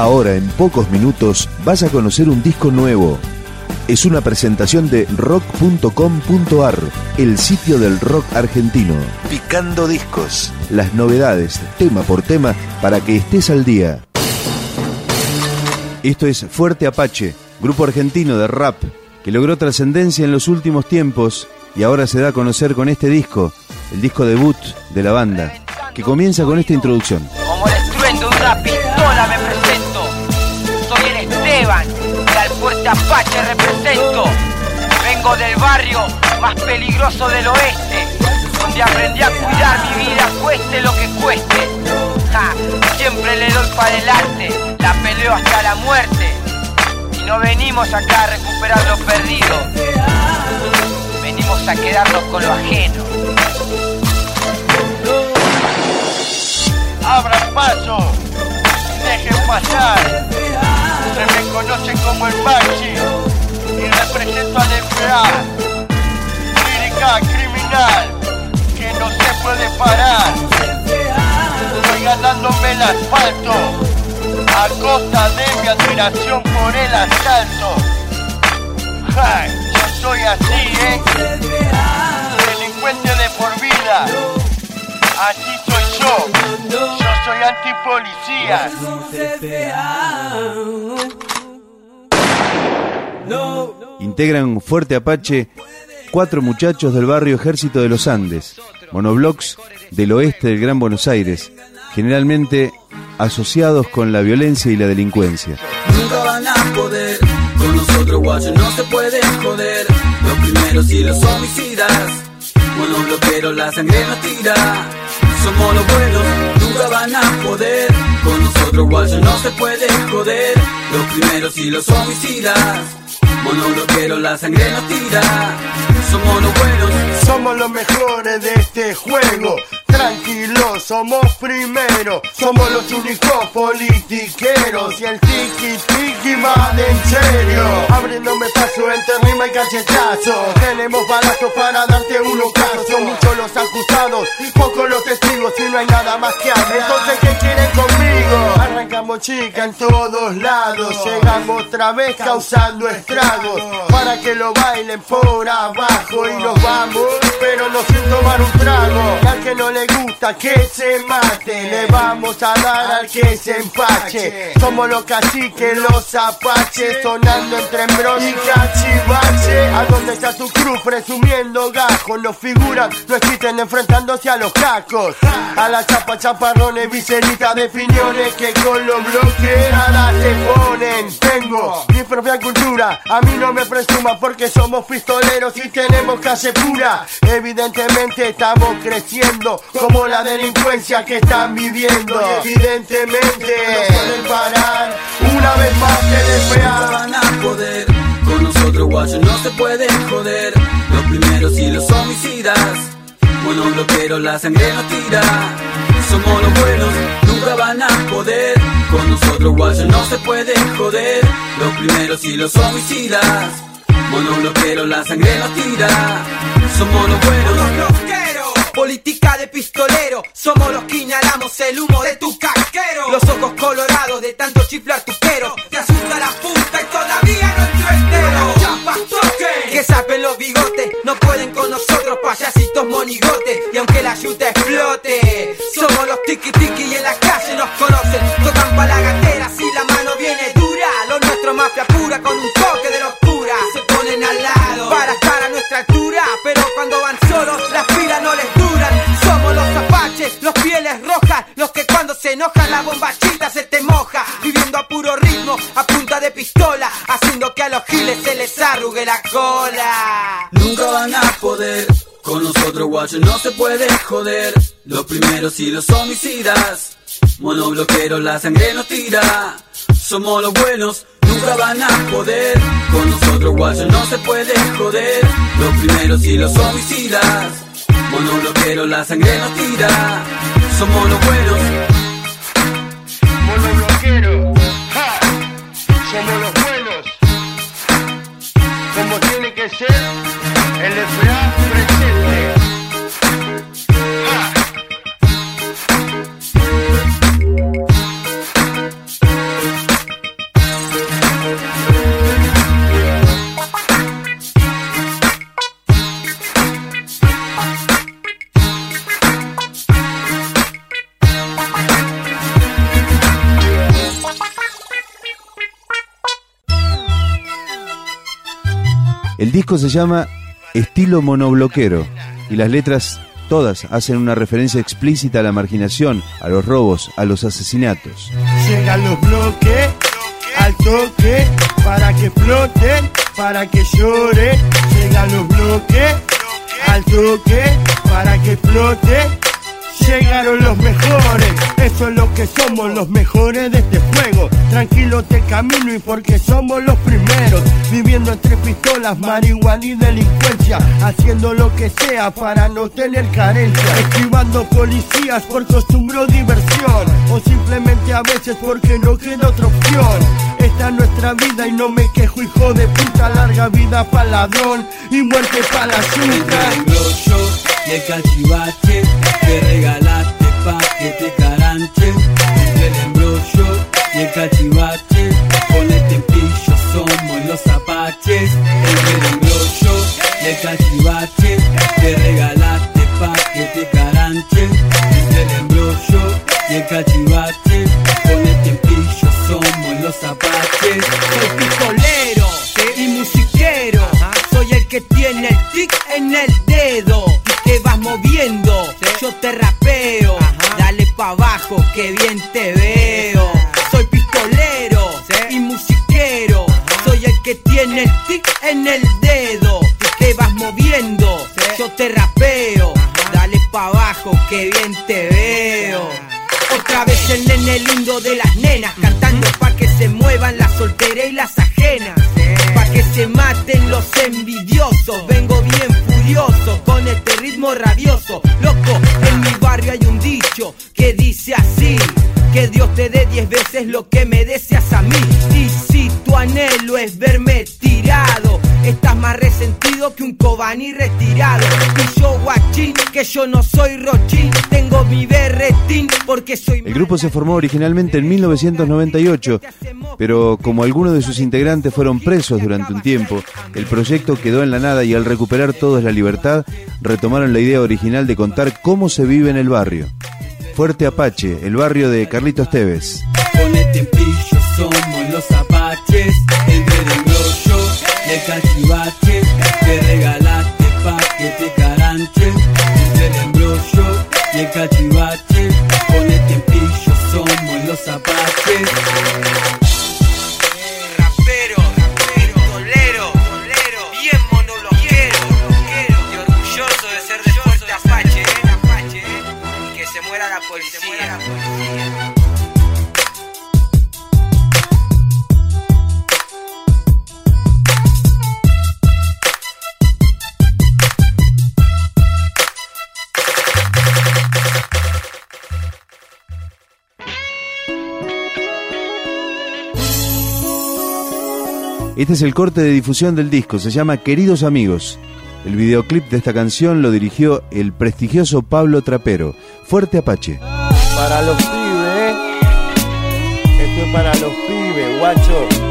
Ahora, en pocos minutos, vas a conocer un disco nuevo. Es una presentación de rock.com.ar, el sitio del rock argentino. Picando discos. Las novedades, tema por tema, para que estés al día. Esto es Fuerte Apache, grupo argentino de rap, que logró trascendencia en los últimos tiempos y ahora se da a conocer con este disco, el disco debut de la banda, que comienza con esta introducción. Como el al Fuerte Apache represento. Vengo del barrio más peligroso del oeste, donde aprendí a cuidar mi vida, cueste lo que cueste. Ja, siempre le doy para adelante, la peleo hasta la muerte. Y no venimos acá a recuperar lo perdido, venimos a quedarnos con lo ajeno. abran paso, dejen pasar. Se me conoce como el Maxi y represento al FA. Lírica criminal que no se puede parar. Estoy ganándome el asfalto a costa de mi admiración por el asalto. Ja, yo soy así, ¿eh? Delincuente de por vida. Así soy yo. Yo soy antipolicía. Integran Fuerte Apache cuatro muchachos del barrio Ejército de los Andes, monoblocks del oeste del Gran Buenos Aires, generalmente asociados con la violencia y la delincuencia. Nunca van a poder, con nosotros guayos no se puede joder. Los primeros y los homicidas, monobloqueros la sangre nos tira. Somos los buenos, nunca van a poder. Con nosotros guayos no se puede joder. Los primeros y los homicidas, monobloqueros la sangre nos tira. Somos los buenos, Somos los mejores de este juego. Tranquilos, somos primero. Somos los únicos politiqueros. Y el tiki tiki va de en serio. Abriéndome paso entre rima y cachetazo. Tenemos balazos para darte un ocaso. Son muchos los acusados, pocos los testigos. Y no hay nada más que hablar. Entonces, ¿qué quieren? Arrancamos chica en todos lados. Llegamos otra vez causando estragos. Para que lo bailen por abajo y nos vamos. Pero no sin tomar un trago. Y al que no le gusta que se mate, le vamos a dar al que se empache. Somos los caciques, los apaches, sonando entre embros y cachivache. ¿A dónde está tu cruz presumiendo gajos? Los figuras no existen enfrentándose a los cacos. A la chapa, chaparrones, viseritas de piñones que con los bloques nada se ponen. Tengo mi propia cultura, a mí no me presuma porque somos pistoleros y tenemos calle pura. Evidentemente estamos creciendo como la delincuencia que están viviendo. Evidentemente no pueden parar. Una vez más nunca despean. poder. Con nosotros guayos no se pueden joder. Los primeros y los homicidas, monobloqueros la sangre nos tira. Somos los buenos, Guayos no se pueden joder. Los primeros y los homicidas, monobloqueros la sangre nos tira. Somos los buenos. Política de pistolero, somos los que inhalamos el humo de tu casquero. Los ojos colorados de tanto chiflar tu pero, te asusta la punta y todavía no entro entero. Chapas toque, que saben los bigotes, a punta de pistola, haciendo que a los giles se les arrugue la cola. Nunca van a poder. Con nosotros guayos no se puede joder. Los primeros y los homicidas. Monobloqueros la sangre nos tira. Somos los buenos, nunca van a poder. Con nosotros guayos no se puede joder. Los primeros y los homicidas. Monobloqueros la sangre nos tira. Somos los buenos. Que ser, el FA disco se llama Estilo Monobloquero y las letras todas hacen una referencia explícita a la marginación, a los robos, a los asesinatos. Llegan los bloques al toque para que floten, para que lloren. Llegan los bloques al toque para que floten Llegaron los mejores, eso es lo que somos, los mejores de este juego. Tranquilo te camino y porque somos los primeros. Viviendo entre pistolas, marihuana y delincuencia. Haciendo lo que sea para no tener carencia. Esquivando policías por costumbre o diversión. O simplemente a veces porque no queda otra opción. Esta es nuestra vida y no me quejo, hijo de puta. Larga vida para ladrón y muerte para la y el cachivache te regalaste pa' que te caranche. El embrollo y el cachivache, con el tempillo somos los apaches. El embrollo y el cachivache te regalaste pa' que te caranche. El embrollo y el cachivache, con el tempillo somos los apaches. Soy pistolero y musiquero, soy el que tiene el tic en el dedo moviendo, yo te rapeo. Dale pa' abajo que bien te veo. Soy pistolero y musiquero. Soy el que tiene el tic en el dedo. Te vas moviendo, yo te rapeo. Dale pa' abajo que bien te veo. Otra vez el nene lindo de las nenas cantando pa' que se muevan las solteras y las ajenas. Pa' que se maten los envidiosos. Vengo bien con este ritmo rabioso. Loco, en mi barrio hay un dicho que dice así. Que Dios te dé diez veces lo que me deseas a mí. Y si tu anhelo es verme tirado, estás más resentido que un cobani retirado. Y yo guachín, que yo no soy rochín, tengo mi berretín porque soy... El grupo se formó originalmente en 1998, pero como algunos de sus integrantes fueron presos durante un tiempo, el proyecto quedó en la nada y al recuperar todos la libertad, retomaron la idea original de contar cómo se vive en el barrio. Fuerte Apache, el barrio de Carlitos Tevez. Este es el corte de difusión del disco, se llama Queridos Amigos. El videoclip de esta canción lo dirigió el prestigioso Pablo Trapero. Fuerte Apache. Para los pibes. Esto es para los pibes, guacho.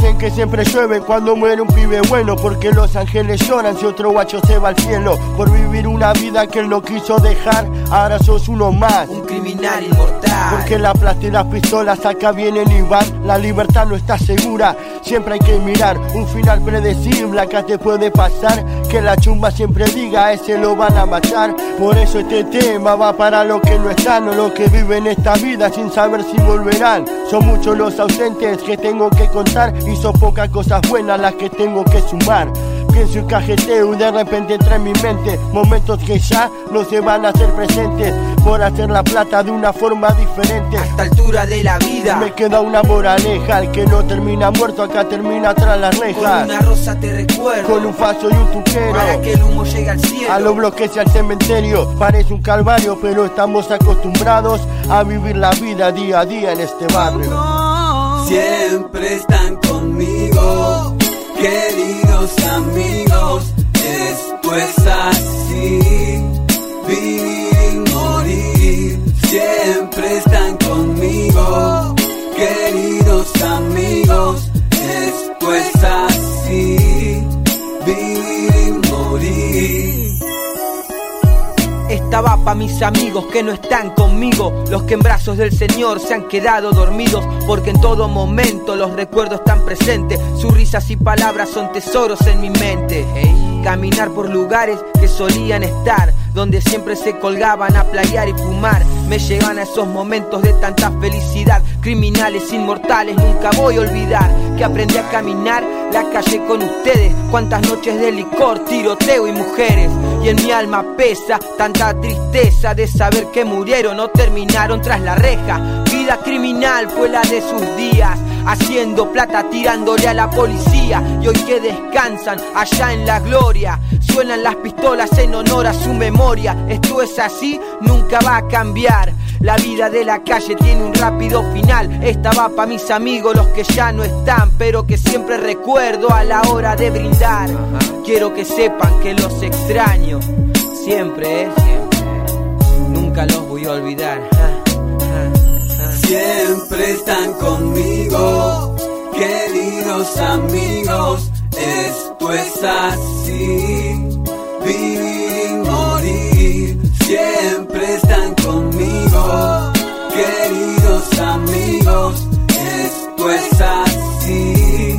Dicen que siempre llueve cuando muere un pibe bueno Porque los ángeles lloran si otro guacho se va al cielo Por vivir una vida que él no quiso dejar. Ahora sos uno más. Un criminal inmortal. Porque la plata y las pistolas acá vienen y van. La libertad no está segura Siempre hay que mirar un final predecible Acá te puede pasar. Que la chumba siempre diga a ese lo van a matar Por eso este tema va para los que no están O los que viven esta vida sin saber si volverán. Son muchos los ausentes que tengo que contar y son pocas cosas buenas las que tengo que sumar. Pienso y cajeteo y de repente entra en mi mente momentos que ya no se van a hacer presentes por hacer la plata de una forma diferente. A esta altura de la vida me queda una moraleja, el que no termina muerto acá termina tras las rejas. Con una rosa te recuerdo, con un falso y un tuquero, para que el humo llegue al cielo. A los bloques y al cementerio, parece un calvario, pero estamos acostumbrados a vivir la vida día a día en este barrio siempre están conmigo, queridos amigos, esto es así, vivir y morir, siempre están conmigo, Esta va pa' mis amigos que no están conmigo, los que en brazos del Señor se han quedado dormidos, porque en todo momento los recuerdos están presentes, sus risas y palabras son tesoros en mi mente. Caminar por lugares que solían estar, donde siempre se colgaban a playar y fumar. Me llevan a esos momentos de tanta felicidad. Criminales inmortales, nunca voy a olvidar que aprendí a caminar la calle con ustedes. Cuántas noches de licor, tiroteo y mujeres. Y en mi alma pesa tanta tristeza de saber que murieron o terminaron tras la reja. Vida criminal fue la de sus días haciendo plata tirándole a la policía. Y hoy que descansan allá en la gloria suenan las pistolas en honor a su memoria. Esto es así nunca va a cambiar la vida de la calle tiene un rápido final. Esta va para mis amigos los que ya no están pero que siempre recuerdo a la hora de brindar. Quiero que sepan que los extraño siempre eh, nunca los voy a olvidar. Siempre están conmigo, queridos amigos, esto es así, vivir amigos, esto es así,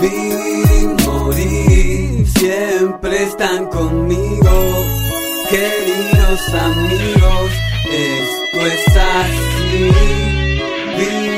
vivir y morir, siempre están conmigo, queridos amigos, esto es así. Vivir